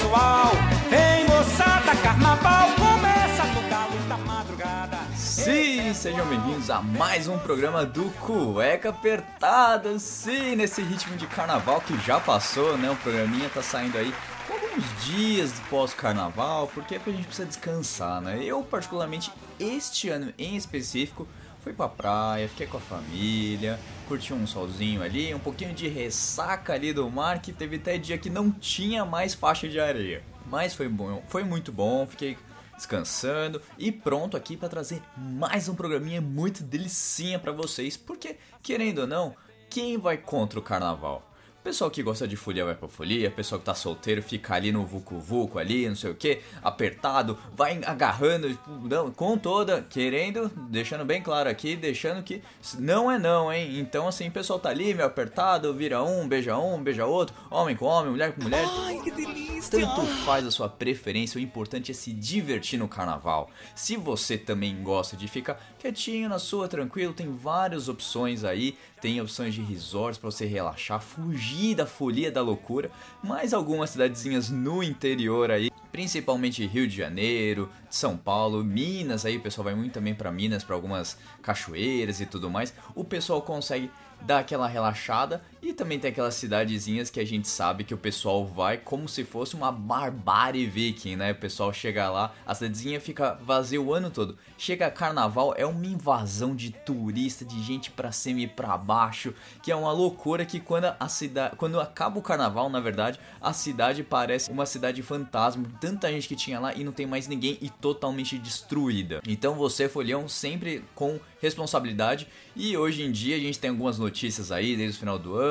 Pessoal, ei moçada, carnaval começa no galo da madrugada. Sim, sejam bem-vindos a mais um programa do Cueca Apertada. Sim, nesse ritmo de carnaval que já passou, né? O programinha tá saindo aí alguns dias pós-carnaval, porque é porque a gente precisa descansar, né? Eu, particularmente, este ano em específico, fui pra praia, fiquei com a família, curti um solzinho ali, um pouquinho de ressaca ali do mar, que teve até dia que não tinha mais faixa de areia. Mas foi bom, foi muito bom, fiquei descansando e pronto aqui para trazer mais um programinha muito delicinha para vocês, porque querendo ou não, quem vai contra o carnaval? Pessoal que gosta de folia vai pra folia, pessoal que tá solteiro fica ali no vucu vucu ali, não sei o que, apertado, vai agarrando, tipo, não, com toda, querendo, deixando bem claro aqui, deixando que não é não, hein? Então assim, o pessoal tá ali meio apertado, vira um, beija um, beija outro, homem com homem, mulher com mulher. Ai, que delícia! Tanto faz a sua preferência, o importante é se divertir no carnaval. Se você também gosta de ficar quietinho na sua, tranquilo, tem várias opções aí, tem opções de resorts para você relaxar, fugir da folia da loucura, mas algumas cidadezinhas no interior aí, principalmente Rio de Janeiro, São Paulo, Minas aí, o pessoal vai muito também para Minas para algumas cachoeiras e tudo mais. O pessoal consegue dar aquela relaxada e também tem aquelas cidadezinhas que a gente sabe que o pessoal vai como se fosse uma barbárie viking, né? O pessoal chega lá, a cidadezinha fica vazia o ano todo. Chega carnaval, é uma invasão de turista, de gente pra cima e pra baixo, que é uma loucura que quando a cidade, quando acaba o carnaval, na verdade, a cidade parece uma cidade fantasma, tanta gente que tinha lá e não tem mais ninguém e totalmente destruída. Então você, Folhão, sempre com responsabilidade e hoje em dia a gente tem algumas notícias aí desde o final do ano,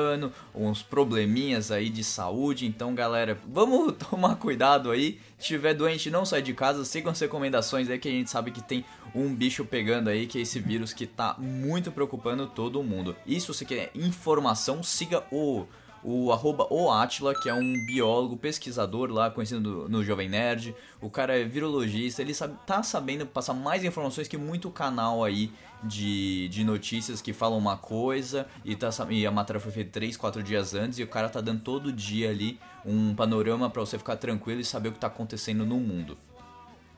uns probleminhas aí de saúde, então galera, vamos tomar cuidado aí. Se tiver doente, não sai de casa, sigam as recomendações aí que a gente sabe que tem um bicho pegando aí, que é esse vírus que tá muito preocupando todo mundo. E se você quer informação, siga o o arroba o Atila, que é um biólogo, pesquisador lá, conhecido no Jovem Nerd. O cara é virologista, ele sabe, tá sabendo passar mais informações que muito canal aí de, de notícias que falam uma coisa e, tá, e a matéria foi feita 3, 4 dias antes e o cara tá dando todo dia ali um panorama para você ficar tranquilo e saber o que tá acontecendo no mundo.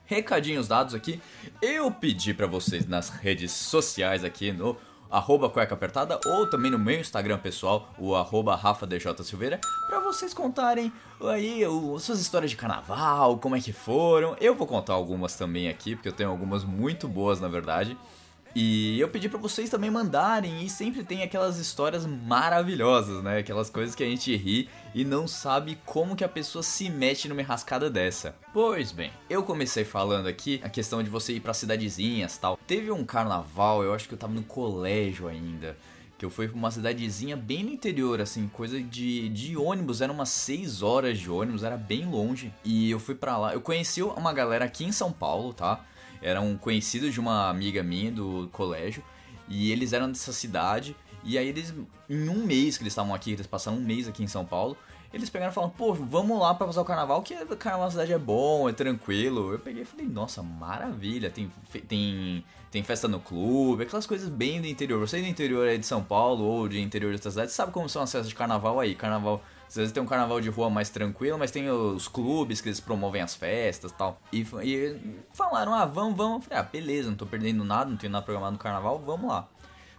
Recadinhos dados aqui, eu pedi para vocês nas redes sociais aqui no arroba cueca apertada ou também no meu Instagram pessoal, o arroba Rafa DJ Silveira, pra vocês contarem aí o, suas histórias de carnaval, como é que foram. Eu vou contar algumas também aqui, porque eu tenho algumas muito boas na verdade. E eu pedi para vocês também mandarem e sempre tem aquelas histórias maravilhosas, né? Aquelas coisas que a gente ri e não sabe como que a pessoa se mete numa rascada dessa. Pois bem, eu comecei falando aqui a questão de você ir para cidadezinhas, tal. Teve um carnaval, eu acho que eu tava no colégio ainda, que eu fui pra uma cidadezinha bem no interior, assim, coisa de, de ônibus, era umas 6 horas de ônibus, era bem longe. E eu fui para lá, eu conheci uma galera aqui em São Paulo, tá? Eram conhecidos de uma amiga minha do colégio e eles eram dessa cidade e aí eles em um mês que eles estavam aqui, eles passaram um mês aqui em São Paulo, eles pegaram e falaram, pô, vamos lá pra passar o carnaval, que o carnaval da cidade é bom, é tranquilo. Eu peguei e falei, nossa, maravilha, tem, tem, tem festa no clube, aquelas coisas bem do interior. Você do interior de São Paulo ou de interior de outra cidade, sabe como são as festas de carnaval aí, carnaval às vezes tem um carnaval de rua mais tranquilo, mas tem os clubes que eles promovem as festas e tal. E, falaram, ah, vamos, vamos. Falei, ah, beleza, não tô perdendo nada, não tenho nada programado no carnaval, vamos lá.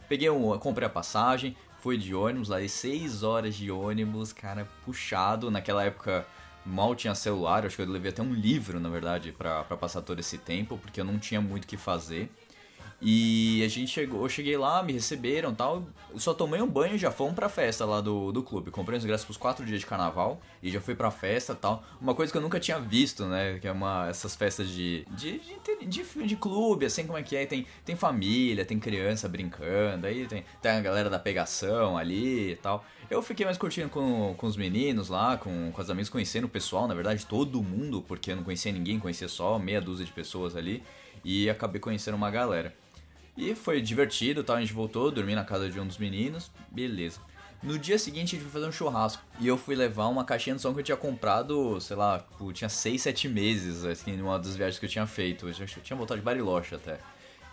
Peguei um, comprei a passagem, fui de ônibus, lá 6 horas de ônibus, cara, puxado. Naquela época mal tinha celular, acho que eu levei até um livro, na verdade, para passar todo esse tempo, porque eu não tinha muito o que fazer. E a gente chegou, eu cheguei lá, me receberam tal. Só tomei um banho e já fomos pra festa lá do, do clube. Comprei os ingressos pros quatro dias de carnaval e já fui pra festa tal. Uma coisa que eu nunca tinha visto, né? Que é uma, essas festas de, de, de, de, de clube, assim como é que é. Tem, tem família, tem criança brincando, aí tem, tem a galera da pegação ali e tal. Eu fiquei mais curtindo com, com os meninos lá, com, com os amigos, conhecendo o pessoal, na verdade, todo mundo, porque eu não conhecia ninguém, conhecia só meia dúzia de pessoas ali. E acabei conhecendo uma galera. E foi divertido, tal, a gente voltou, dormi na casa de um dos meninos, beleza. No dia seguinte a gente foi fazer um churrasco e eu fui levar uma caixinha de som que eu tinha comprado, sei lá, tipo, tinha 6, 7 meses, assim, numa das viagens que eu tinha feito. Eu tinha voltado de Bariloche até.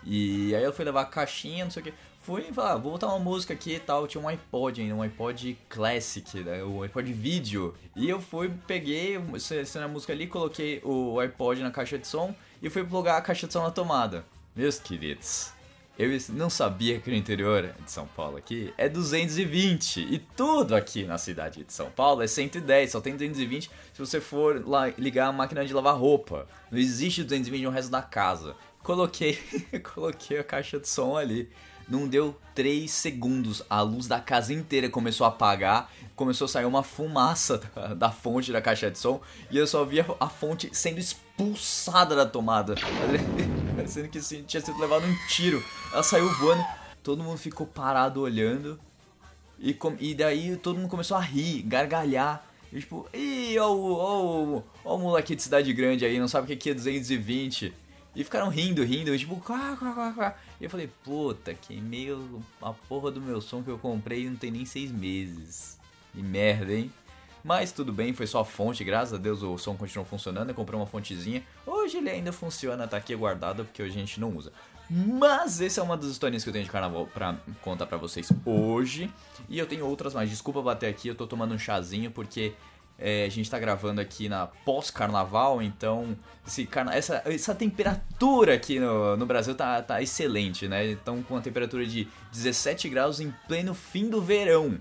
E aí eu fui levar a caixinha, não sei o que. Fui falei, ah, vou botar uma música aqui e tal. Tinha um iPod ainda, um iPod Classic, né? um iPod Vídeo. E eu fui, peguei, selecionei a música ali, coloquei o iPod na caixa de som e fui plugar a caixa de som na tomada. Meus queridos, eu não sabia que no interior de São Paulo aqui é 220 e tudo aqui na cidade de São Paulo é 110, só tem 220 se você for lá ligar a máquina de lavar roupa. Não existe 220 no resto da casa. Coloquei, coloquei a caixa de som ali. Não deu 3 segundos, a luz da casa inteira começou a apagar, começou a sair uma fumaça da, da fonte da caixa de som e eu só via a fonte sendo expulsada da tomada. Sendo que tinha sido levado um tiro. Ela saiu voando, todo mundo ficou parado olhando. E, com, e daí todo mundo começou a rir, gargalhar. E, tipo, ih, ó, ó, ó, o moleque de cidade grande aí, não sabe o que é 220. E ficaram rindo, rindo, tipo, quá, quá, quá, quá. E eu falei, puta, queimei a porra do meu som que eu comprei não tem nem seis meses. Que merda, hein? Mas tudo bem, foi só a fonte, graças a Deus o som continuou funcionando. Eu comprei uma fontezinha. Hoje ele ainda funciona, tá aqui guardado porque hoje a gente não usa. Mas essa é uma das historinhas que eu tenho de carnaval pra contar pra vocês hoje. E eu tenho outras mais. Desculpa bater aqui, eu tô tomando um chazinho porque é, a gente tá gravando aqui na pós-carnaval, então carna essa, essa temperatura aqui no, no Brasil tá, tá excelente, né? Então com a temperatura de 17 graus em pleno fim do verão.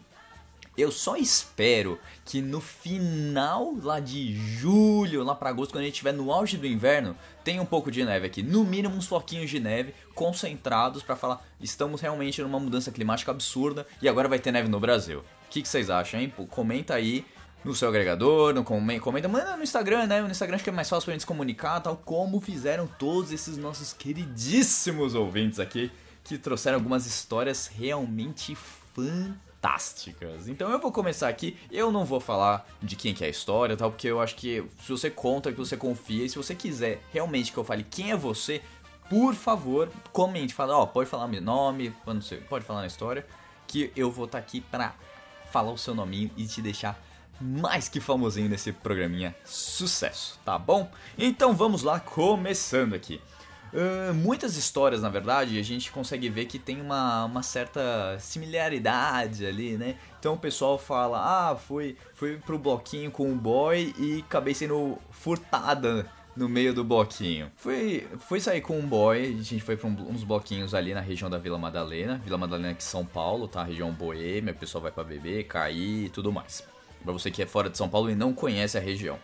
Eu só espero que no final lá de julho, lá para agosto, quando a gente estiver no auge do inverno, tenha um pouco de neve aqui. No mínimo uns floquinhos de neve concentrados para falar, estamos realmente numa mudança climática absurda e agora vai ter neve no Brasil. O que, que vocês acham, hein? Comenta aí no seu agregador, no comenta, manda no Instagram, né? No Instagram acho que é mais fácil pra gente se comunicar, tal como fizeram todos esses nossos queridíssimos ouvintes aqui, que trouxeram algumas histórias realmente fantásticas. Então eu vou começar aqui, eu não vou falar de quem que é a história, tal, porque eu acho que se você conta, que você confia, e se você quiser realmente que eu fale quem é você, por favor, comente, fala, ó, pode falar meu nome, quando você pode falar na história, que eu vou estar tá aqui pra falar o seu nominho e te deixar mais que famosinho nesse programinha sucesso, tá bom? Então vamos lá, começando aqui. Uh, muitas histórias, na verdade, a gente consegue ver que tem uma, uma certa similaridade ali, né? Então o pessoal fala, ah, fui, fui pro bloquinho com o boy e acabei sendo furtada no meio do bloquinho. Fui, fui sair com um boy, a gente foi pra um, uns bloquinhos ali na região da Vila Madalena. Vila Madalena aqui São Paulo, tá? Região boêmia, o pessoal vai para beber, cair e tudo mais para você que é fora de São Paulo e não conhece a região.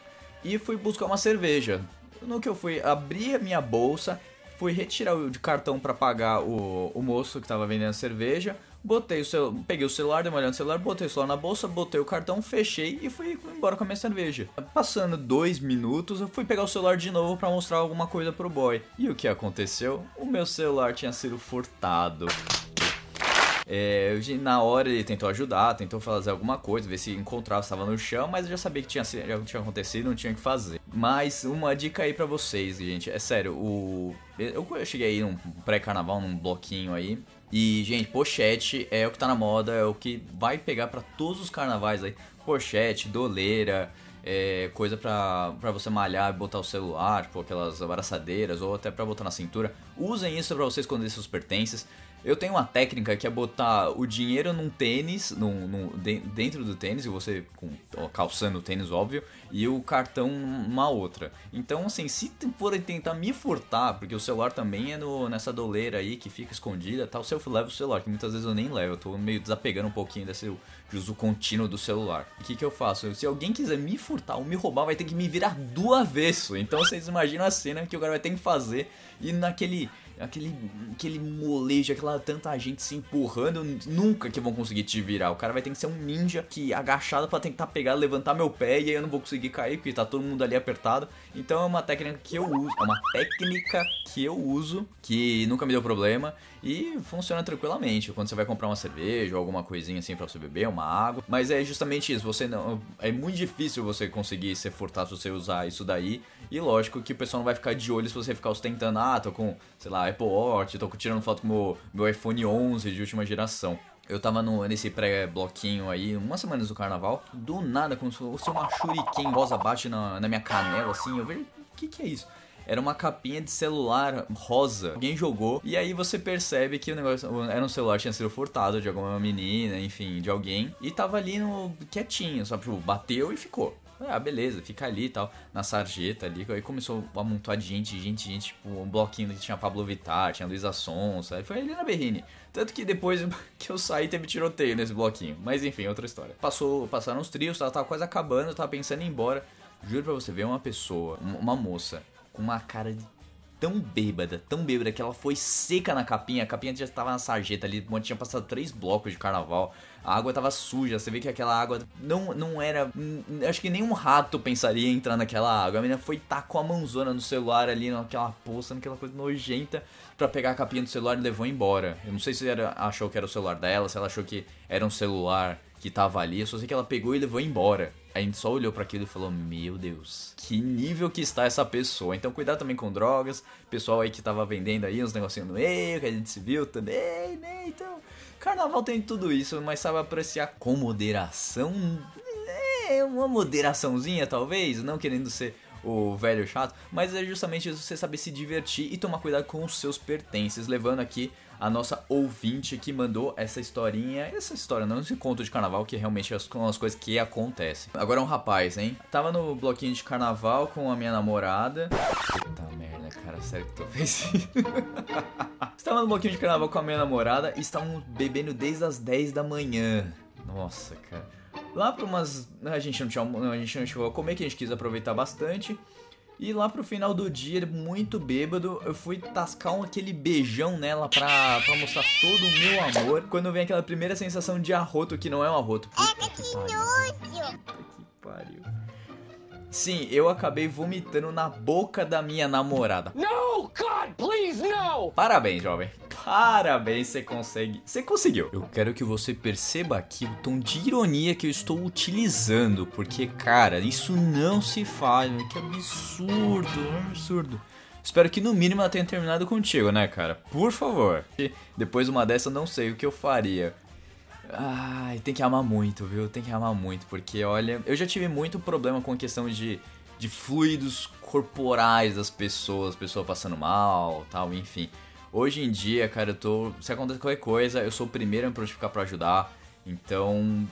E fui buscar uma cerveja. No que eu fui abrir a minha bolsa, fui retirar o de cartão para pagar o, o moço que estava vendendo a cerveja, botei o cel... peguei o celular, dei uma olhada no celular, botei o celular na bolsa, botei o cartão, fechei e fui embora com a minha cerveja. Passando dois minutos, eu fui pegar o celular de novo para mostrar alguma coisa pro boy. E o que aconteceu? O meu celular tinha sido furtado. É, na hora ele tentou ajudar, tentou fazer alguma coisa, ver se encontrava, estava no chão, mas eu já sabia que tinha, já tinha acontecido, não tinha o que fazer. Mas uma dica aí para vocês, gente, é sério, o eu cheguei aí num pré-carnaval, num bloquinho aí, e gente, pochete é o que tá na moda, é o que vai pegar para todos os carnavais aí. Pochete, doleira, é, coisa pra você malhar e botar o celular, tipo aquelas abraçadeiras, ou até pra botar na cintura. Usem isso pra vocês esconder seus pertences. Eu tenho uma técnica que é botar o dinheiro num tênis, num, num dentro do tênis, e você com, calçando o tênis, óbvio, e o cartão numa outra. Então, assim, se forem tentar me furtar, porque o celular também é no, nessa doleira aí que fica escondida tal, se eu levo o celular, que muitas vezes eu nem levo, eu tô meio desapegando um pouquinho desse uso contínuo do celular. O que, que eu faço? Se alguém quiser me furtar ou me roubar, vai ter que me virar do avesso. Então vocês imaginam a cena que o cara vai ter que fazer e naquele aquele, aquele molejo, aquela tanta gente se empurrando, nunca que vão conseguir te virar. O cara vai ter que ser um ninja que agachado para tentar pegar, levantar meu pé e aí eu não vou conseguir cair porque tá todo mundo ali apertado. Então é uma técnica que eu uso, é uma técnica que eu uso que nunca me deu problema e funciona tranquilamente. Quando você vai comprar uma cerveja ou alguma coisinha assim para você beber, uma água, mas é justamente isso, você não é muito difícil você conseguir ser furtado se você usar isso daí. E lógico que o pessoal não vai ficar de olho se você ficar ostentando, ah, tô com, sei lá, Apple Watch, tô tirando foto com meu, meu iPhone 11 de última geração. Eu tava no, nesse pré-bloquinho aí, umas semanas do carnaval, do nada, como se fosse uma shuriken rosa bate na, na minha canela, assim, eu vejo, o que que é isso? Era uma capinha de celular rosa. Alguém jogou. E aí você percebe que o negócio era um celular tinha sido furtado de alguma menina, enfim, de alguém. E tava ali no quietinho, só tipo, bateu e ficou. Ah, beleza, fica ali e tal, na sarjeta ali. Aí começou a montar de gente, gente, gente, tipo, um bloquinho que tinha Pablo Vittar, tinha Luísa Sonsa, foi ali na Berrine. Tanto que depois que eu saí teve tiroteio nesse bloquinho. Mas enfim, outra história. Passou, passaram os trios, tava, tava quase acabando, tava pensando em ir embora. Juro pra você, ver uma pessoa, uma moça, com uma cara de tão bêbada, tão bêbada que ela foi seca na capinha. A capinha já estava na sarjeta ali, tinha passado três blocos de carnaval. A água tava suja, você vê que aquela água não, não era. Acho que nenhum rato pensaria em entrar naquela água. A menina foi tá com a mãozona no celular ali, naquela poça, naquela coisa nojenta, pra pegar a capinha do celular e levou embora. Eu não sei se ela achou que era o celular dela, se ela achou que era um celular que tava ali. Eu só sei que ela pegou e levou embora. A gente só olhou para aquilo e falou: Meu Deus, que nível que está essa pessoa. Então, cuidado também com drogas. Pessoal aí que tava vendendo aí uns negocinhos no meio, que a gente se viu também, né? Então, carnaval tem tudo isso, mas sabe apreciar com moderação. É, uma moderaçãozinha talvez, não querendo ser o velho chato, mas é justamente você saber se divertir e tomar cuidado com os seus pertences, levando aqui a nossa ouvinte que mandou essa historinha, essa história, não esse conto de carnaval, que realmente são as coisas que acontecem. Agora é um rapaz, hein? Tava no bloquinho de carnaval com a minha namorada. Puta merda, cara, sério que tô ofensivo. Estava no bloquinho de carnaval com a minha namorada e estavam bebendo desde as 10 da manhã. Nossa, cara. Lá pra umas. A gente não tinha. A gente não chegou a comer, que a gente quis aproveitar bastante. E lá pro final do dia, muito bêbado, eu fui tascar um, aquele beijão nela pra, pra mostrar todo o meu amor. Quando vem aquela primeira sensação de arroto, que não é um arroto. Puta que pariu. Puta que pariu. Sim, eu acabei vomitando na boca da minha namorada. No, God, please, no! Parabéns, jovem. Parabéns, você consegue. Você conseguiu. Eu quero que você perceba aqui o tom de ironia que eu estou utilizando, porque, cara, isso não se faz. Que absurdo, absurdo. Espero que no mínimo ela tenha terminado contigo, né, cara? Por favor. Depois de uma dessa, eu não sei o que eu faria. Ai, tem que amar muito, viu? Tem que amar muito, porque olha, eu já tive muito problema com a questão de, de fluidos corporais das pessoas, pessoa passando mal, tal, enfim. Hoje em dia, cara, eu tô. Se acontecer qualquer coisa, eu sou o primeiro a me prontificar pra ajudar. Então.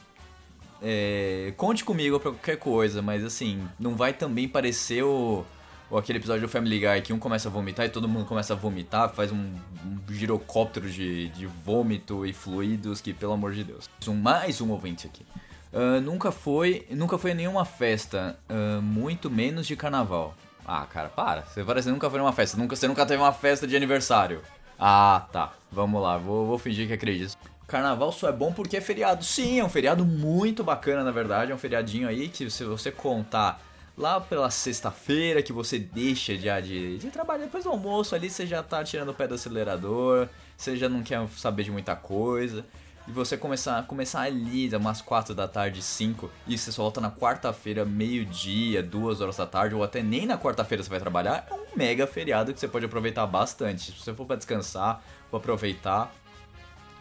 É, conte comigo pra qualquer coisa, mas assim, não vai também parecer o ou aquele episódio do Family Guy que um começa a vomitar e todo mundo começa a vomitar, faz um, um girocóptero de, de vômito e fluidos que, pelo amor de Deus. Mais um ouvinte aqui. Uh, nunca foi nunca foi nenhuma festa, uh, muito menos de carnaval. Ah, cara, para. Você parece que nunca foi numa festa. Nunca, você nunca teve uma festa de aniversário. Ah, tá. Vamos lá, vou, vou fingir que acredito. Carnaval só é bom porque é feriado. Sim, é um feriado muito bacana, na verdade. É um feriadinho aí que se você contar lá pela sexta-feira que você deixa já de, de trabalhar depois do almoço ali, você já tá tirando o pé do acelerador, você já não quer saber de muita coisa. E você começar, começar ali umas 4 da tarde, 5, e você só volta na quarta-feira, meio-dia, 2 horas da tarde, ou até nem na quarta-feira você vai trabalhar, é um mega feriado que você pode aproveitar bastante. Se você for para descansar, for aproveitar,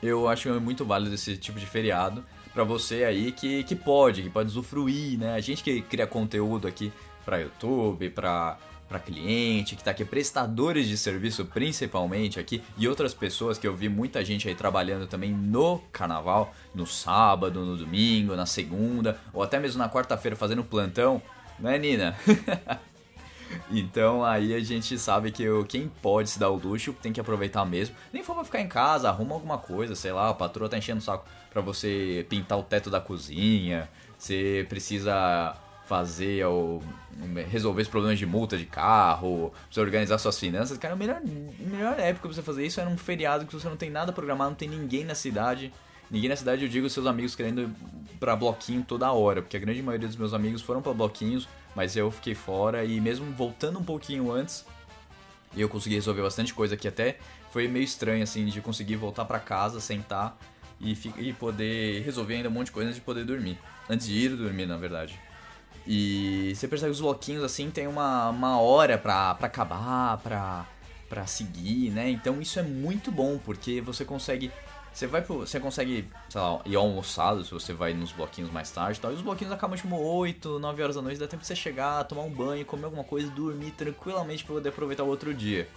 eu acho muito válido esse tipo de feriado para você aí que, que pode, que pode usufruir, né? A gente que cria conteúdo aqui para YouTube, para para cliente, que tá aqui prestadores de serviço principalmente aqui e outras pessoas que eu vi muita gente aí trabalhando também no carnaval, no sábado, no domingo, na segunda ou até mesmo na quarta-feira fazendo plantão, né, Nina? Então aí a gente sabe que quem pode se dar o luxo tem que aproveitar mesmo. Nem for pra ficar em casa, arruma alguma coisa, sei lá, a patroa tá enchendo o saco pra você pintar o teto da cozinha. Você precisa fazer ou resolver os problemas de multa de carro, você organizar suas finanças. Cara, a melhor, melhor época pra você fazer isso era um feriado que você não tem nada programado, não tem ninguém na cidade. Ninguém na cidade, eu digo, seus amigos querendo pra bloquinho toda hora, porque a grande maioria dos meus amigos foram pra bloquinhos, mas eu fiquei fora e mesmo voltando um pouquinho antes, eu consegui resolver bastante coisa que até foi meio estranho, assim, de conseguir voltar pra casa, sentar e, e poder resolver ainda um monte de coisa antes de poder dormir. Antes de ir dormir, na verdade. E você percebe que os bloquinhos, assim, tem uma, uma hora pra, pra acabar, pra, pra seguir, né? Então isso é muito bom, porque você consegue... Você vai pro, Você consegue, sei lá, ir almoçado se você vai nos bloquinhos mais tarde e tal. E os bloquinhos acabam tipo 8, 9 horas da noite, dá tempo de você chegar, tomar um banho, comer alguma coisa, dormir tranquilamente pra poder aproveitar o outro dia.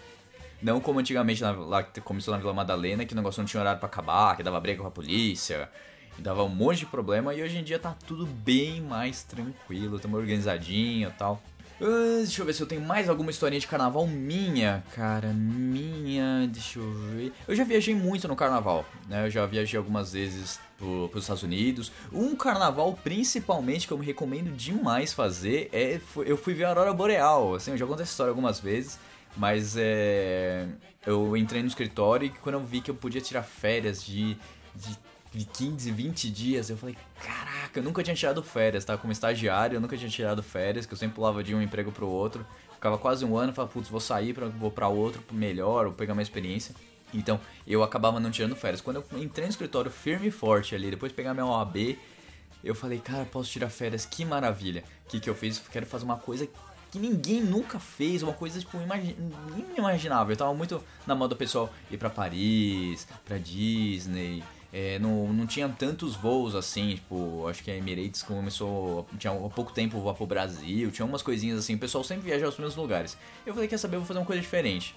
Não como antigamente na, lá que começou na Vila Madalena, que o negócio não tinha horário pra acabar, que dava briga com a polícia, e dava um monte de problema, e hoje em dia tá tudo bem mais tranquilo, tamo organizadinho e tal. Ah, deixa eu ver se eu tenho mais alguma historinha de carnaval minha, cara. Minha, deixa eu ver. Eu já viajei muito no carnaval, né? Eu já viajei algumas vezes pro, pros Estados Unidos. Um carnaval, principalmente, que eu me recomendo demais fazer é. Eu fui ver a Aurora Boreal. Assim, eu já contei essa história algumas vezes. Mas é. Eu entrei no escritório e quando eu vi que eu podia tirar férias de, de, de 15, 20 dias, eu falei, caraca, eu nunca tinha tirado férias, tava como estagiário, eu nunca tinha tirado férias, que eu sempre pulava de um emprego pro outro. Ficava quase um ano, falava, putz, vou sair, pra, vou pra outro, melhor, vou pegar mais experiência. Então, eu acabava não tirando férias. Quando eu entrei no escritório firme e forte ali, depois de pegar minha OAB, eu falei, cara, posso tirar férias, que maravilha. O que, que eu fiz? Quero fazer uma coisa que ninguém nunca fez, uma coisa, tipo, imagi inimaginável. Eu tava muito na moda pessoal ir pra Paris, pra Disney. É, não, não tinha tantos voos assim, tipo, acho que a Emirates começou, tinha há pouco tempo voar pro Brasil, tinha umas coisinhas assim, o pessoal sempre viaja aos mesmos lugares. Eu falei, quer saber, vou fazer uma coisa diferente.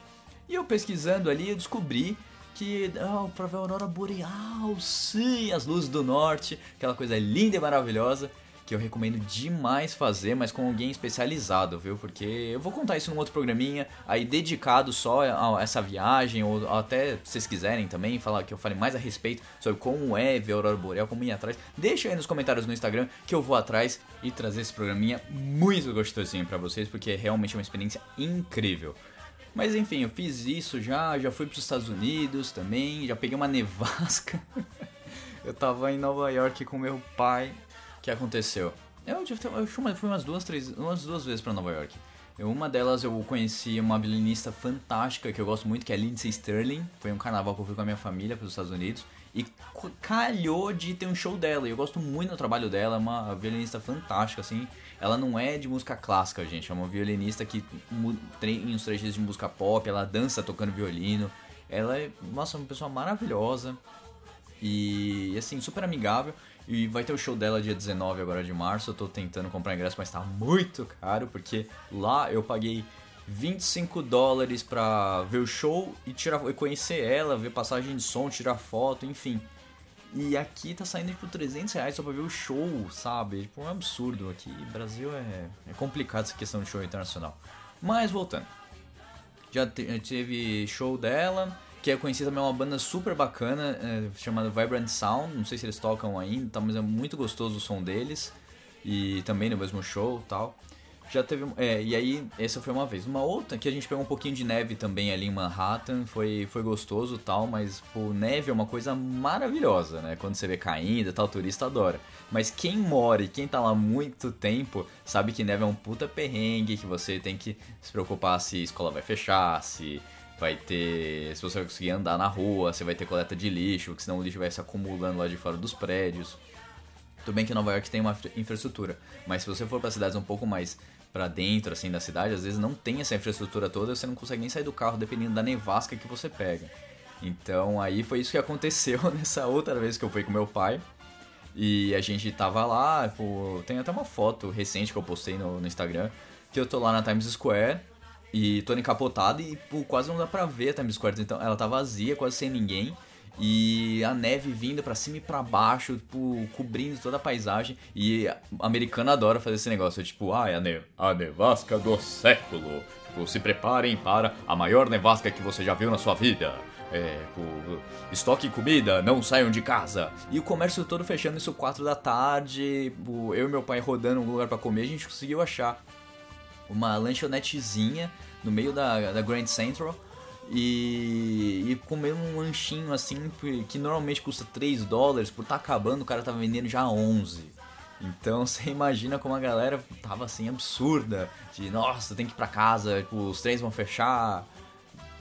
E eu pesquisando ali, eu descobri que, ah, pra ver a aurora boreal, sim, as luzes do norte, aquela coisa linda e maravilhosa, que eu recomendo demais fazer, mas com alguém especializado, viu? Porque eu vou contar isso num outro programinha, aí dedicado só a essa viagem, ou até se vocês quiserem também, falar que eu fale mais a respeito sobre como é ver a aurora boreal, como ir atrás. Deixa aí nos comentários no Instagram que eu vou atrás e trazer esse programinha muito gostosinho pra vocês, porque é realmente uma experiência incrível. Mas enfim, eu fiz isso já, já fui para os Estados Unidos também, já peguei uma nevasca. eu tava em Nova York com meu pai. Que aconteceu? Eu, eu fui umas duas, três, umas duas vezes para Nova York. Eu- Uma delas eu conheci uma violinista fantástica que eu gosto muito, que é Lindsay Sterling. Foi um carnaval que eu fui com a minha família para os Estados Unidos. E calhou de ter um show dela. E eu gosto muito do trabalho dela, é uma violinista fantástica, assim. Ela não é de música clássica, gente. É uma violinista que tem uns trechos de música pop, ela dança tocando violino. Ela é, nossa, uma pessoa maravilhosa. E assim, super amigável. E vai ter o show dela dia 19 agora de março. Eu tô tentando comprar ingresso, mas tá muito caro, porque lá eu paguei 25 dólares pra ver o show e tirar, e conhecer ela, ver passagem de som, tirar foto, enfim. E aqui tá saindo tipo 300 reais só pra ver o show, sabe? Tipo, é um absurdo aqui. Brasil é, é complicado essa questão de show internacional. Mas voltando. Já teve show dela, que eu conheci também uma banda super bacana, é, chamada Vibrant Sound. Não sei se eles tocam ainda, tá, mas é muito gostoso o som deles. E também no mesmo show tal. Já teve. É, e aí, essa foi uma vez. Uma outra que a gente pegou um pouquinho de neve também ali em Manhattan. Foi, foi gostoso tal, mas pô, neve é uma coisa maravilhosa, né? Quando você vê caindo tal, turista adora. Mas quem mora e quem tá lá muito tempo sabe que neve é um puta perrengue, que você tem que se preocupar se a escola vai fechar, se vai ter. Se você vai conseguir andar na rua, se vai ter coleta de lixo, que senão o lixo vai se acumulando lá de fora dos prédios. Tudo bem que Nova York tem uma infra- infraestrutura, mas se você for para cidades um pouco mais pra dentro assim da cidade, às vezes não tem essa infraestrutura toda, você não consegue nem sair do carro dependendo da nevasca que você pega. Então aí foi isso que aconteceu nessa outra vez que eu fui com meu pai. E a gente tava lá, pô, tem até uma foto recente que eu postei no, no Instagram, que eu tô lá na Times Square e tô encapotado e pô, quase não dá pra ver a Times Square, então ela tá vazia, quase sem ninguém. E a neve vindo pra cima e pra baixo, tipo, cobrindo toda a paisagem. E americano adora fazer esse negócio, tipo, ah, é a, ne a nevasca do século. Tipo, se preparem para a maior nevasca que você já viu na sua vida. é, pô, estoque comida, não saiam de casa. E o comércio todo fechando isso 4 da tarde, eu e meu pai rodando um lugar pra comer, a gente conseguiu achar uma lanchonetezinha no meio da, da Grand Central e, e comer um lanchinho assim que normalmente custa 3 dólares, por tá acabando, o cara tava vendendo já 11. Então você imagina como a galera tava assim absurda, de nossa, tem que ir pra casa, os trens vão fechar.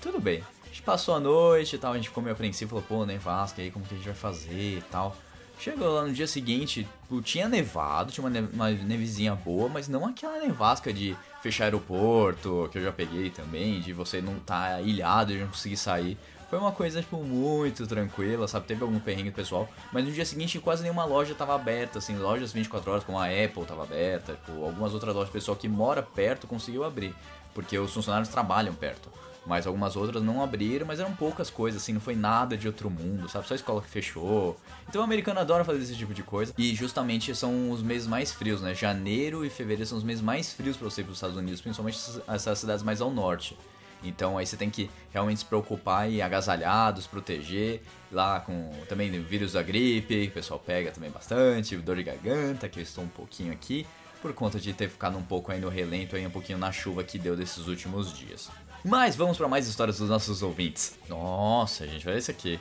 Tudo bem. A gente passou a noite e tal, a gente ficou meio apreensivo, falou, pô, nevasca aí, como que a gente vai fazer e tal. Chegou lá no dia seguinte, tinha nevado, tinha uma, ne uma nevezinha boa, mas não aquela nevasca de fechar aeroporto, que eu já peguei também, de você não estar tá ilhado e não conseguir sair. Foi uma coisa, tipo, muito tranquila, sabe? Teve algum perrengue pessoal, mas no dia seguinte quase nenhuma loja tava aberta, assim, lojas 24 horas, como a Apple tava aberta, tipo, algumas outras lojas, pessoal que mora perto conseguiu abrir, porque os funcionários trabalham perto mas algumas outras não abriram, mas eram poucas coisas, assim, não foi nada de outro mundo, sabe? Só a escola que fechou. Então o americano adora fazer esse tipo de coisa. E justamente são os meses mais frios, né? Janeiro e fevereiro são os meses mais frios para você ir para os Estados Unidos, principalmente essas cidades mais ao norte. Então aí você tem que realmente se preocupar e agasalhado, se proteger. Lá com também vírus da gripe, que o pessoal pega também bastante, dor de garganta, que eu estou um pouquinho aqui, por conta de ter ficado um pouco aí no relento, aí um pouquinho na chuva que deu desses últimos dias. Mas vamos para mais histórias dos nossos ouvintes. Nossa, gente, olha isso aqui.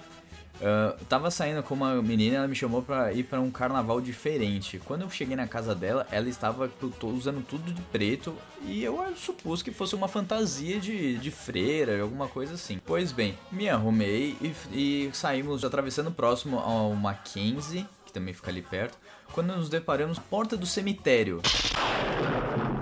Uh, tava saindo com uma menina, ela me chamou para ir para um carnaval diferente. Quando eu cheguei na casa dela, ela estava usando tudo de preto e eu supus que fosse uma fantasia de, de freira, alguma coisa assim. Pois bem, me arrumei e, e saímos atravessando próximo a uma 15, que também fica ali perto, quando nos deparamos porta do cemitério.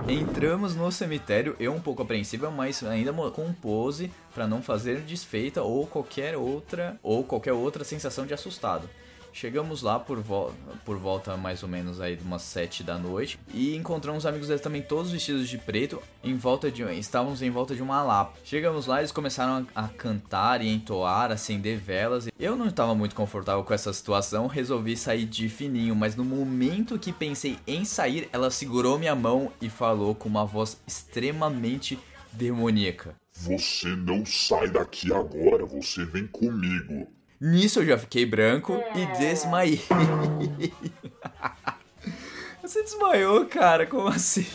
Entramos no cemitério, eu um pouco apreensiva, mas ainda com pose para não fazer desfeita ou qualquer outra ou qualquer outra sensação de assustado. Chegamos lá por, vo por volta mais ou menos aí de umas 7 da noite e encontramos amigos deles também todos vestidos de preto, em volta de estávamos em volta de uma lapa. Chegamos lá, eles começaram a, a cantar e entoar, acender velas. Eu não estava muito confortável com essa situação, resolvi sair de fininho, mas no momento que pensei em sair, ela segurou minha mão e falou com uma voz extremamente demoníaca. Você não sai daqui agora, você vem comigo. Nisso eu já fiquei branco e desmaiei. Você desmaiou, cara? Como assim?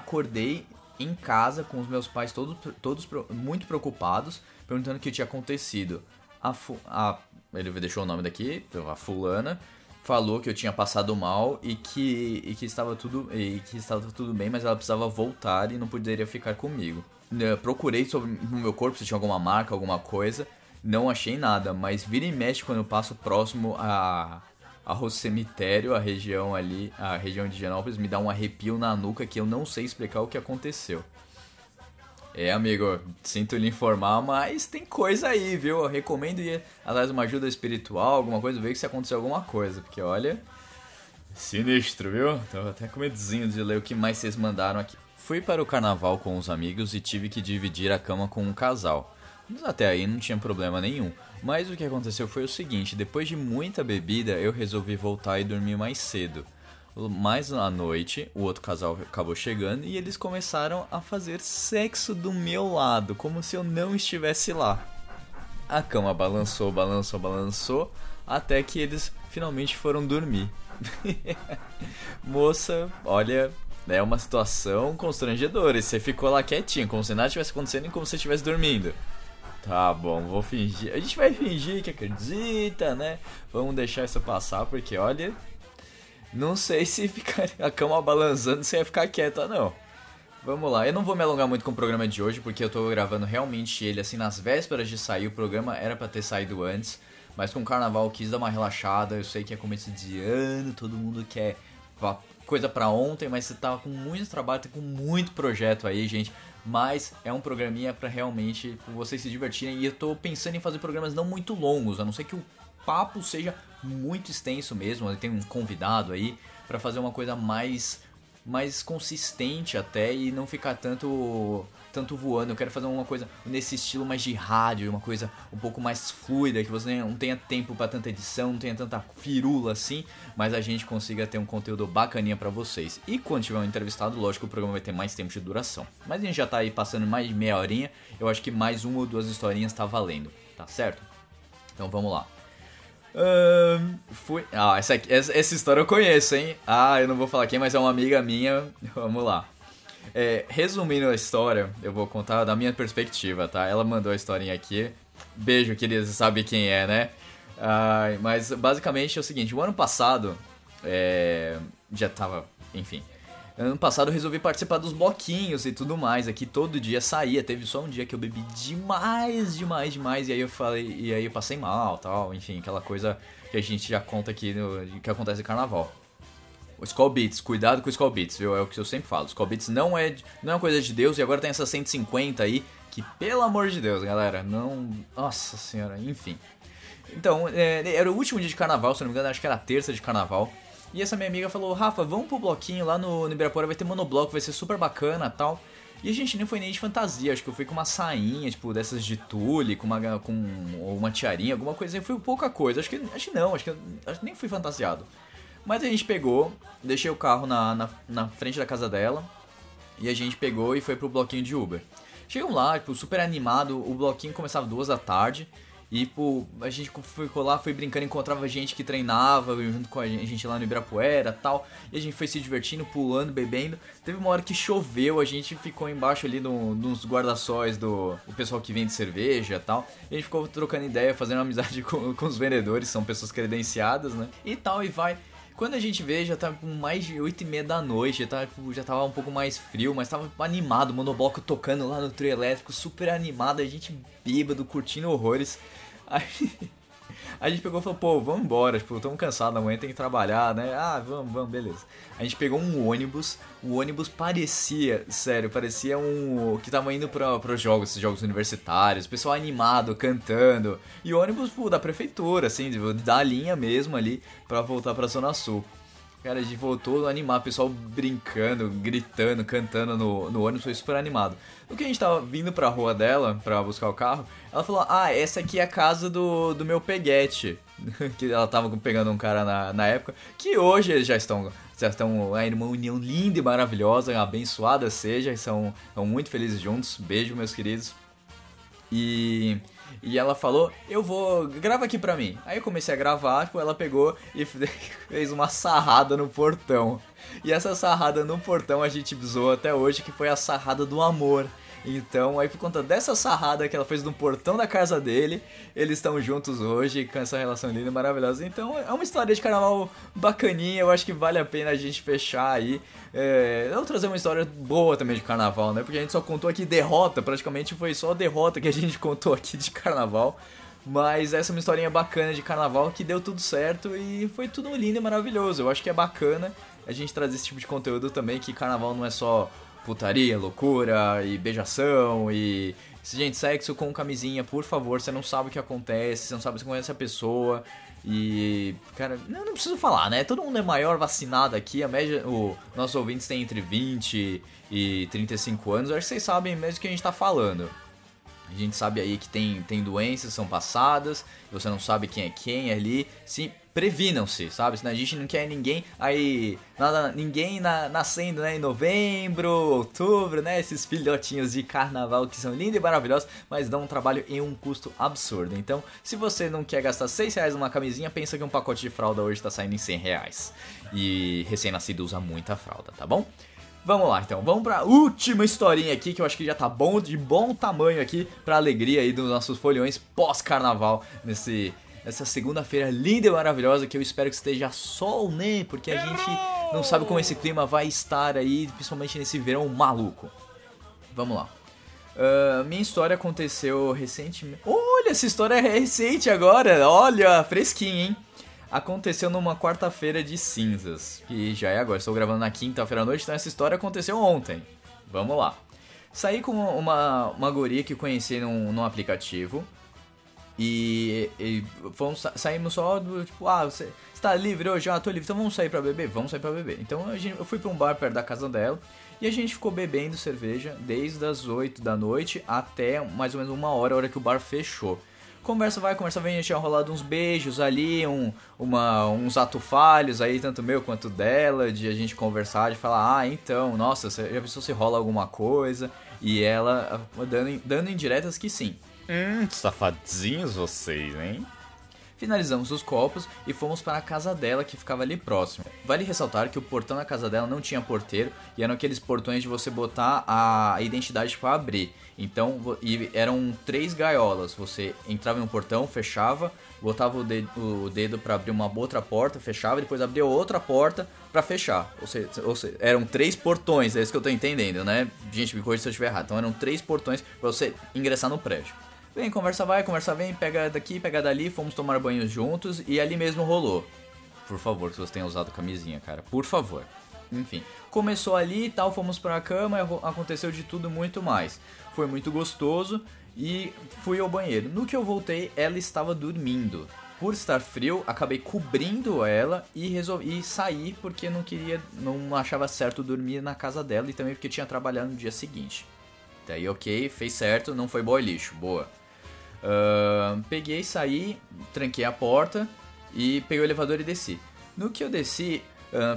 Acordei em casa com os meus pais todos, todos muito preocupados, perguntando o que tinha acontecido. A, fu a ele deixou o nome daqui, a fulana, falou que eu tinha passado mal e que, e que estava tudo e que estava tudo bem, mas ela precisava voltar e não poderia ficar comigo. Eu procurei sobre no meu corpo se tinha alguma marca, alguma coisa. Não achei nada, mas vira e mexe quando eu passo próximo a ao cemitério, a região ali, a região de Genópolis, me dá um arrepio na nuca que eu não sei explicar o que aconteceu. É, amigo, sinto lhe informar, mas tem coisa aí, viu? Eu recomendo ir atrás de uma ajuda espiritual, alguma coisa, ver se aconteceu alguma coisa, porque olha. Sinistro, viu? Tô até com medozinho de ler o que mais vocês mandaram aqui. Fui para o carnaval com os amigos e tive que dividir a cama com um casal. Até aí não tinha problema nenhum. Mas o que aconteceu foi o seguinte: depois de muita bebida, eu resolvi voltar e dormir mais cedo. Mais à noite, o outro casal acabou chegando e eles começaram a fazer sexo do meu lado, como se eu não estivesse lá. A cama balançou, balançou, balançou, até que eles finalmente foram dormir. Moça, olha, é uma situação constrangedora. E você ficou lá quietinho, como se nada tivesse acontecendo e como se você estivesse dormindo. Tá bom, vou fingir. A gente vai fingir que acredita, né? Vamos deixar isso passar, porque olha. Não sei se ficar a cama balançando ia ficar quieta, não. Vamos lá, eu não vou me alongar muito com o programa de hoje, porque eu tô gravando realmente ele assim nas vésperas de sair. O programa era para ter saído antes, mas com o carnaval quis dar uma relaxada. Eu sei que é começo de ano, todo mundo quer coisa para ontem, mas você tá com muito trabalho, tá com muito projeto aí, gente mas é um programinha para realmente vocês se divertirem. E eu tô pensando em fazer programas não muito longos, a não ser que o papo seja muito extenso mesmo, tem um convidado aí para fazer uma coisa mais mais consistente até e não ficar tanto tanto voando. Eu quero fazer uma coisa nesse estilo mais de rádio, uma coisa um pouco mais fluida, que você não tenha tempo para tanta edição, não tenha tanta firula assim, mas a gente consiga ter um conteúdo bacaninha para vocês. E quando tiver um entrevistado, lógico, o programa vai ter mais tempo de duração. Mas a gente já tá aí passando mais de meia horinha, eu acho que mais uma ou duas historinhas tá valendo, tá certo? Então vamos lá. Ahn, fui. Ah, essa, essa, essa história eu conheço, hein? Ah, eu não vou falar quem, mas é uma amiga minha. Vamos lá. É, resumindo a história, eu vou contar da minha perspectiva, tá? Ela mandou a historinha aqui. Beijo, querida, você sabe quem é, né? Ai, mas basicamente é o seguinte: o ano passado. é, já tava. Enfim. Ano passado eu resolvi participar dos bloquinhos e tudo mais. Aqui todo dia saía. Teve só um dia que eu bebi demais, demais, demais. E aí eu falei. E aí eu passei mal tal. Enfim, aquela coisa que a gente já conta aqui no, que acontece no carnaval. O Skull Beats, cuidado com o Skull Beats, viu? É o que eu sempre falo. Skull Beats não é, não é uma coisa de Deus e agora tem essa 150 aí, que pelo amor de Deus, galera, não. Nossa senhora, enfim. Então, é, era o último dia de carnaval, se não me engano, acho que era a terça de carnaval. E essa minha amiga falou: Rafa, vamos pro bloquinho lá no, no vai ter monobloco, vai ser super bacana tal. E a gente nem foi nem de fantasia, acho que eu fui com uma sainha, tipo, dessas de tule, com uma, com uma tiarinha, alguma coisa assim. Foi pouca coisa, acho que, acho que não, acho que, acho que nem fui fantasiado. Mas a gente pegou, deixei o carro na, na, na frente da casa dela e a gente pegou e foi pro bloquinho de Uber. Chegamos lá, tipo, super animado, o bloquinho começava duas da tarde e, pô, a gente ficou lá, foi brincando, encontrava gente que treinava junto com a gente lá no Ibirapuera tal, e a gente foi se divertindo, pulando, bebendo. Teve uma hora que choveu, a gente ficou embaixo ali no, nos guarda-sóis do o pessoal que vende cerveja tal, e a gente ficou trocando ideia, fazendo amizade com, com os vendedores, são pessoas credenciadas, né, e tal, e vai. Quando a gente vê, já tá com mais de 8 e meia da noite, já, tá, já tava um pouco mais frio, mas tava animado, o monobloco tocando lá no trio elétrico, super animado, a gente bêbado, curtindo horrores. Aí a gente pegou e falou, pô, vamos embora, tipo, tamo cansado, amanhã tem que trabalhar, né? Ah, vamos, vamos, beleza. A gente pegou um ônibus, o ônibus parecia, sério, parecia um. que tava indo pra, pros jogos, jogos universitários, pessoal animado, cantando. E ônibus, pô, da prefeitura, assim, da linha mesmo ali, pra voltar pra Zona Sul. Cara, a gente voltou a animar, o pessoal brincando, gritando, cantando no, no ônibus, foi super animado. No que a gente tava vindo pra rua dela, pra buscar o carro, ela falou, ah, essa aqui é a casa do, do meu peguete. que ela tava pegando um cara na, na época, que hoje eles já estão, já estão aí numa união linda e maravilhosa, abençoada seja, são, são muito felizes juntos. Beijo, meus queridos. E, e ela falou, eu vou, grava aqui pra mim. Aí eu comecei a gravar, tipo, ela pegou e fez uma sarrada no portão. E essa sarrada no portão a gente zoa até hoje, que foi a sarrada do amor. Então, aí por conta dessa sarrada que ela fez no portão da casa dele, eles estão juntos hoje com essa relação linda e maravilhosa. Então, é uma história de carnaval bacaninha, eu acho que vale a pena a gente fechar aí. É, eu trazer uma história boa também de carnaval, né? Porque a gente só contou aqui derrota, praticamente foi só derrota que a gente contou aqui de carnaval. Mas essa é uma historinha bacana de carnaval que deu tudo certo e foi tudo lindo e maravilhoso. Eu acho que é bacana a gente trazer esse tipo de conteúdo também, que carnaval não é só putaria, loucura e beijação e. Gente, sexo com camisinha, por favor, você não sabe o que acontece, você não sabe se conhece a pessoa. E, cara, não, não preciso falar, né? Todo mundo é maior vacinado aqui, a média, o nossos ouvintes têm entre 20 e 35 anos, eu acho que vocês sabem mesmo o que a gente tá falando. A gente sabe aí que tem, tem doenças, são passadas, você não sabe quem é quem ali. Sim, previnam-se, sabe? A gente não quer ninguém aí. Nada, ninguém na, nascendo né, em novembro, outubro, né? Esses filhotinhos de carnaval que são lindos e maravilhosos, mas dão um trabalho em um custo absurdo. Então, se você não quer gastar 6 reais numa camisinha, pensa que um pacote de fralda hoje tá saindo em 100 reais. E recém-nascido usa muita fralda, tá bom? Vamos lá, então. Vamos pra última historinha aqui, que eu acho que já tá bom, de bom tamanho aqui, pra alegria aí dos nossos folhões pós-carnaval, nesse... Essa segunda-feira linda e maravilhosa que eu espero que esteja sol, né? Porque a gente não sabe como esse clima vai estar aí, principalmente nesse verão maluco. Vamos lá. Ah, minha história aconteceu recentemente. Olha, essa história é recente agora. Olha, fresquinha, hein? Aconteceu numa quarta-feira de cinzas, que já é agora. Estou gravando na quinta-feira à noite, então essa história aconteceu ontem. Vamos lá. Saí com uma, uma guria que conheci num, num aplicativo. E, e fomos, sa- saímos só do tipo, ah, você está livre hoje? Ah, tô livre, então vamos sair pra beber? Vamos sair pra beber. Então a gente, eu fui pra um bar perto da casa dela e a gente ficou bebendo cerveja desde as 8 da noite até mais ou menos uma hora, a hora que o bar fechou. Conversa vai, conversa vem, a gente tinha rolado uns beijos ali, um, uma, uns atos falhos aí, tanto meu quanto dela, de a gente conversar, de falar, ah, então, nossa, já pensou se rola alguma coisa? E ela dando, dando indiretas que sim. Hum, safadinhos vocês, hein? Finalizamos os copos e fomos para a casa dela que ficava ali próximo. Vale ressaltar que o portão da casa dela não tinha porteiro e eram aqueles portões de você botar a identidade para abrir. Então, e eram três gaiolas. Você entrava em um portão, fechava, botava o dedo, dedo para abrir uma outra porta, fechava, depois abria outra porta para fechar. Ou seja, ou seja, eram três portões, é isso que eu tô entendendo, né? Gente, me corrija se eu estiver errado. Então eram três portões para você ingressar no prédio. Vem, conversa vai, conversa vem, pega daqui, pega dali, fomos tomar banhos juntos e ali mesmo rolou. Por favor, que você tenha usado camisinha, cara. Por favor. Enfim, começou ali e tal, fomos pra cama, aconteceu de tudo muito mais. Foi muito gostoso e fui ao banheiro. No que eu voltei, ela estava dormindo. Por estar frio, acabei cobrindo ela e resolvi sair porque não queria, não achava certo dormir na casa dela e também porque tinha trabalhado no dia seguinte. Daí, ok, fez certo, não foi boy lixo, boa. Ahn, peguei, saí, tranquei a porta e peguei o elevador e desci. No que eu desci,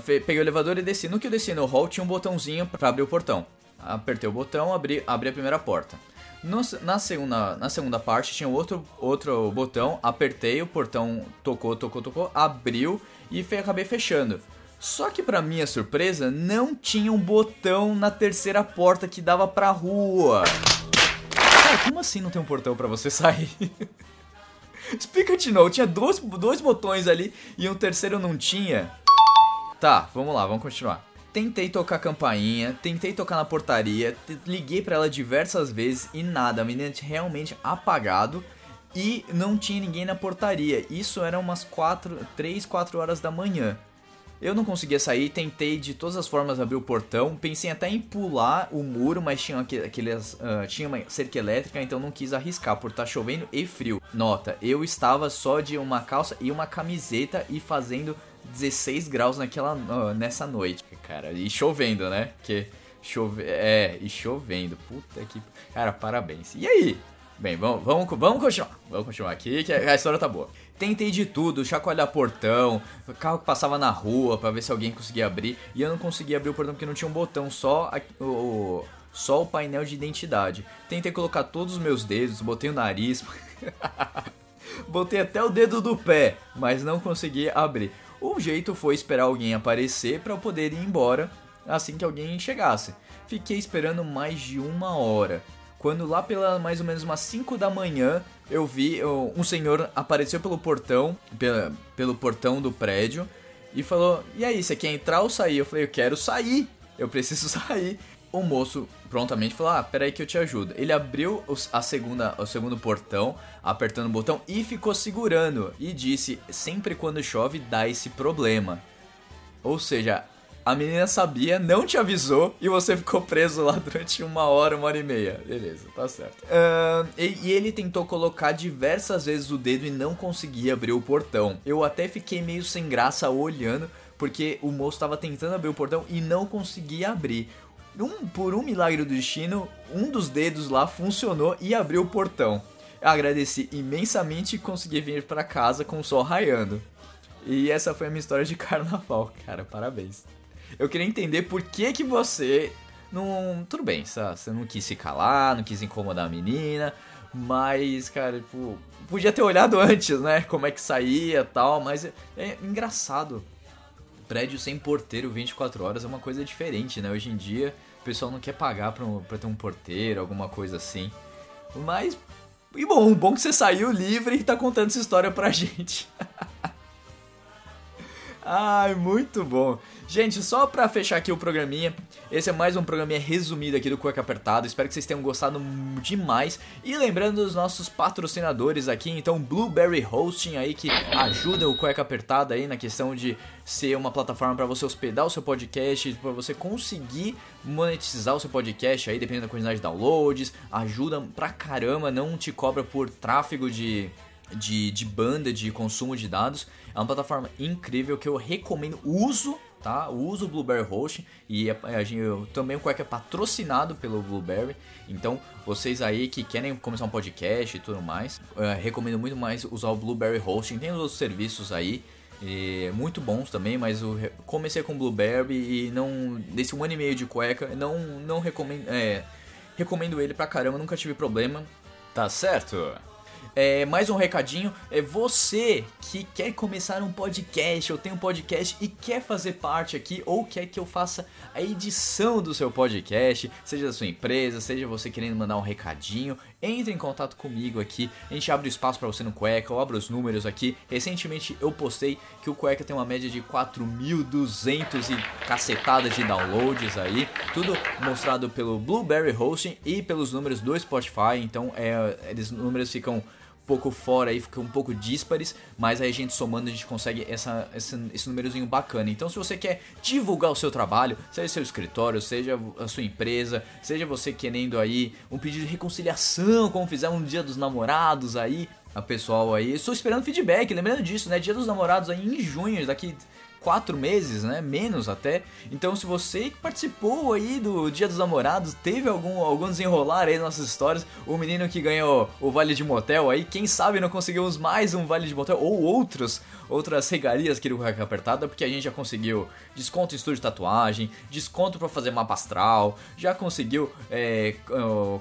fe- peguei o elevador e desci. No que eu desci no hall, tinha um botãozinho pra abrir o portão. Apertei o botão, abri, abri a primeira porta. No na, segunda, na segunda parte tinha outro, outro botão, apertei, o portão tocou, tocou, tocou, abriu e fe, acabei fechando. Só que pra minha surpresa, não tinha um botão na terceira porta que dava pra rua. Cara, como assim não tem um portão pra você sair? Explica de novo, tinha dois, dois botões ali e um terceiro não tinha. Tá, vamos lá, vamos continuar. Tentei tocar a campainha, tentei tocar na portaria, liguei pra ela diversas vezes e nada, a menina realmente apagado e não tinha ninguém na portaria. Isso era umas 4, 3, 4 horas da manhã. Eu não conseguia sair, tentei de todas as formas abrir o portão, pensei até em pular o muro, mas tinha aque- aqueles, ah, tinha uma cerca elétrica, então não quis arriscar por estar chovendo e frio. Nota, eu estava só de uma calça e uma camiseta e fazendo 16 graus naquela ah, nessa noite, cara, e chovendo, né? Porque chove, é, e chovendo. Puta que, cara, parabéns. E aí? Bem, vamos, vamos, vamos continuar. Vamos continuar aqui, que a história tá boa. Tentei de tudo, chacoalhar portão, carro que passava na rua pra ver se alguém conseguia abrir. E eu não conseguia abrir o portão porque não tinha um botão, só a- o, só o painel de identidade. Tentei colocar todos os meus dedos, botei o nariz. Botei até o dedo do pé, mas não consegui abrir. O jeito foi esperar alguém aparecer para eu poder ir embora assim que alguém chegasse. Fiquei esperando mais de uma hora. Quando lá pela mais ou menos umas 5 da manhã eu vi um senhor apareceu pelo portão, pela, pelo portão do prédio e falou: E aí, você quer entrar ou sair? Eu falei: Eu quero sair, eu preciso sair. O moço prontamente falou: Ah, peraí que eu te ajudo. Ele abriu a segunda, o segundo portão, apertando o botão e ficou segurando. E disse: Sempre quando chove dá esse problema. Ou seja, a menina sabia, não te avisou e você ficou preso lá durante uma hora, uma hora e meia. Beleza, tá certo. Ahn, e, e ele tentou colocar diversas vezes o dedo e não conseguia abrir o portão. Eu até fiquei meio sem graça olhando, porque o moço estava tentando abrir o portão e não conseguia abrir. Um, por um milagre do destino, um dos dedos lá funcionou e abriu o portão. Agradeci imensamente e consegui vir para casa com o sol raiando. E essa foi a minha história de carnaval, cara, parabéns. Eu queria entender por que que você não, tudo bem, sa- você não quis se calar, não quis incomodar a menina, mas, cara, tipo, podia ter olhado antes, né, como é que saía, tal, mas é, é engraçado. Prédio sem porteiro 24 horas é uma coisa diferente, né? Hoje em dia, o pessoal não quer pagar pra, pra ter um porteiro, alguma coisa assim. Mas, e bom, bom que você saiu livre e tá contando essa história pra gente. Ai, muito bom. Gente, só pra fechar aqui o programinha, esse é mais um programinha resumido aqui do Cueca Apertado. Espero que vocês tenham gostado demais. E lembrando dos nossos patrocinadores aqui, então Blueberry Hosting aí que ajuda o Cueca Apertado aí na questão de ser uma plataforma pra você hospedar o seu podcast, pra você conseguir monetizar o seu podcast aí, dependendo da quantidade de downloads. Ajuda pra caramba, não te cobra por tráfego de de, de banda, de consumo de dados. É uma plataforma incrível que eu recomendo. Uso, tá? O Blueberry Hosting e é- gente, eu, também o Quack é patrocinado pelo Blueberry. Então, vocês aí que querem começar um podcast e tudo mais, eh, recomendo muito mais usar o Blueberry Hosting. Tem os outros serviços aí. e muito bons também, mas eu comecei com Blueberry e não. Desse um ano e meio de cueca, não, não recomendo. É, recomendo ele pra caramba, nunca tive problema. Tá certo? É, mais um recadinho, é você que quer começar um podcast, ou tem um podcast e quer fazer parte aqui, ou quer que eu faça a edição do seu podcast, seja da sua empresa, seja você querendo mandar um recadinho, entre em contato comigo aqui, a gente abre espaço para você no Cueca, eu abro os números aqui. Recentemente eu postei que o Cueca tem uma média de 4.200 e cacetada de downloads aí, tudo mostrado pelo Blueberry Hosting e pelos números do Spotify, então é, eles números ficam pouco fora aí, ficam um pouco díspares, mas aí a gente somando a gente consegue essa, essa, esse númerozinho bacana. Então se você quer divulgar o seu trabalho, seja seu escritório, seja a sua empresa, seja você querendo aí um pedido de reconciliação, como fizemos no dia dos namorados aí, a pessoal aí, estou esperando feedback, lembrando disso, né, dia dos namorados aí em junho, daqui quatro meses, né? Menos até. Então, se você participou aí do Dia dos Namorados, teve algum, algum desenrolar aí nas nossas histórias, o menino que ganhou o Vale de Motel aí, quem sabe não conseguimos mais um Vale de Motel ou outros, outras regalias aqui do Apertada, porque a gente já conseguiu desconto em estúdio de tatuagem, desconto para fazer mapa astral, já conseguiu é,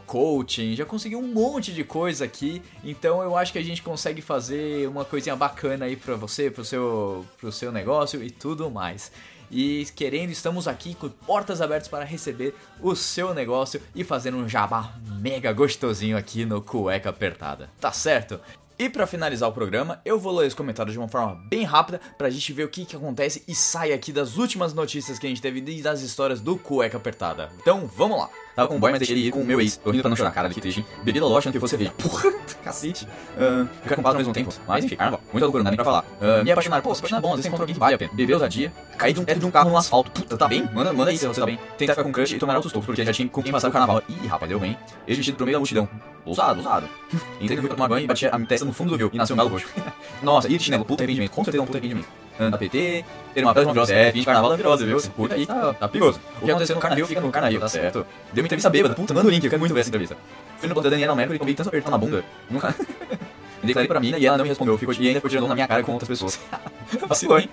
coaching, já conseguiu um monte de coisa aqui. Então, eu acho que a gente consegue fazer uma coisinha bacana aí para você, pro seu, pro seu negócio e tudo mais. E querendo, estamos aqui com portas abertas para receber o seu negócio e fazer um jabá mega gostosinho aqui no Cueca Apertada. Tá certo? E para finalizar o programa, eu vou ler os comentários de uma forma bem rápida pra gente ver o que, que acontece e sai aqui das últimas notícias que a gente teve e das histórias do Cueca Apertada. Então, vamos lá! Tava com um boy, mas deixei ele ir com o meu ex. Tô rindo pra não chorar, cara, que triste. Bebi da loja que você veja. Porra, cacete. Uh, eu quero comprar ao mesmo tempo. Mas enfim, carnaval. Muita loucura, não dá nem pra falar. Uh, me apaixonar. Pô, se apaixonar é bom, às vezes encontra alguém que vale a pena. Beber ousadia. Cair de um teto de um carro no asfalto. Puta, tá bem? Manda, manda aí se você tá bem. Tentar ficar com crush e tomar altos tocos, porque já tinha com quem passar o carnaval. Ih, rapaz, deu bem. Ex vestido pro meio da multidão. Ousado, ousado. Entrei no rio pra tomar banho e bati a testa no fundo do rio. E nasceu um galo roxo. Nossa, e de chinelo, puta arrependimento. Com certeza é um puta arrependimento. Anda PT, ter uma pedra maravilhosa. É, fim de carnaval maravilhosa, viu? Puta aí, tá, tá perigoso. O que aconteceu no carnaval fica no carnaval, tá certo. Deu uma entrevista bêbada. Puta, manda o link, eu quero muito ver essa entrevista. Fui no blog da Daniela Mercury e tomei tanto apertão na bunda. Nunca. me declarei pra mina e ela não me respondeu. Ficou, e ainda ficou tirando na minha cara com outras pessoas. Vacilou, hein?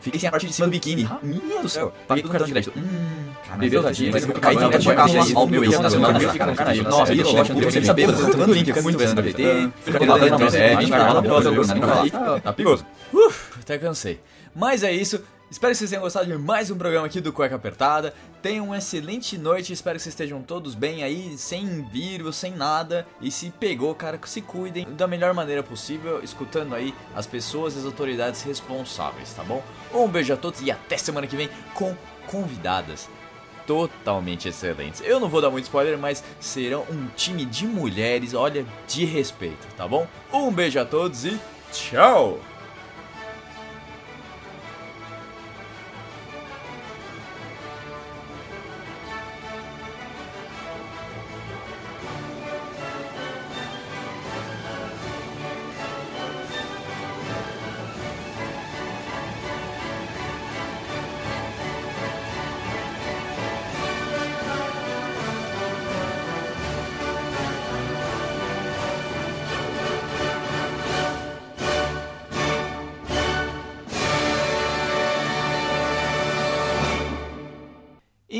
Fiquei sem a parte de cima do biquíni. Minha do céu. Paguei tudo no cartão de crédito. Hum. Bebeu ousadia, mas eu caí de um carro no asfalto, meu ex, nasceu no carnaval, fica no carnaval. Nossa, eu tinha uma entrevista bêbada. Manda o link, eu quero muito ver essa PT. Fica com a Daniela Mercury. É, 20 carnaval maravilhosa. Nunca falei. Tá perigoso. Uf, até cansei. Mas é isso. Espero que vocês tenham gostado de mais um programa aqui do Cueca Apertada. Tenham uma excelente noite. Espero que vocês estejam todos bem aí, sem vírus, sem nada. E se pegou, cara, que se cuidem da melhor maneira possível, escutando aí as pessoas e as autoridades responsáveis, tá bom? Um beijo a todos e até semana que vem com convidadas totalmente excelentes. Eu não vou dar muito spoiler, mas serão um time de mulheres, olha, de respeito, tá bom? Um beijo a todos e tchau!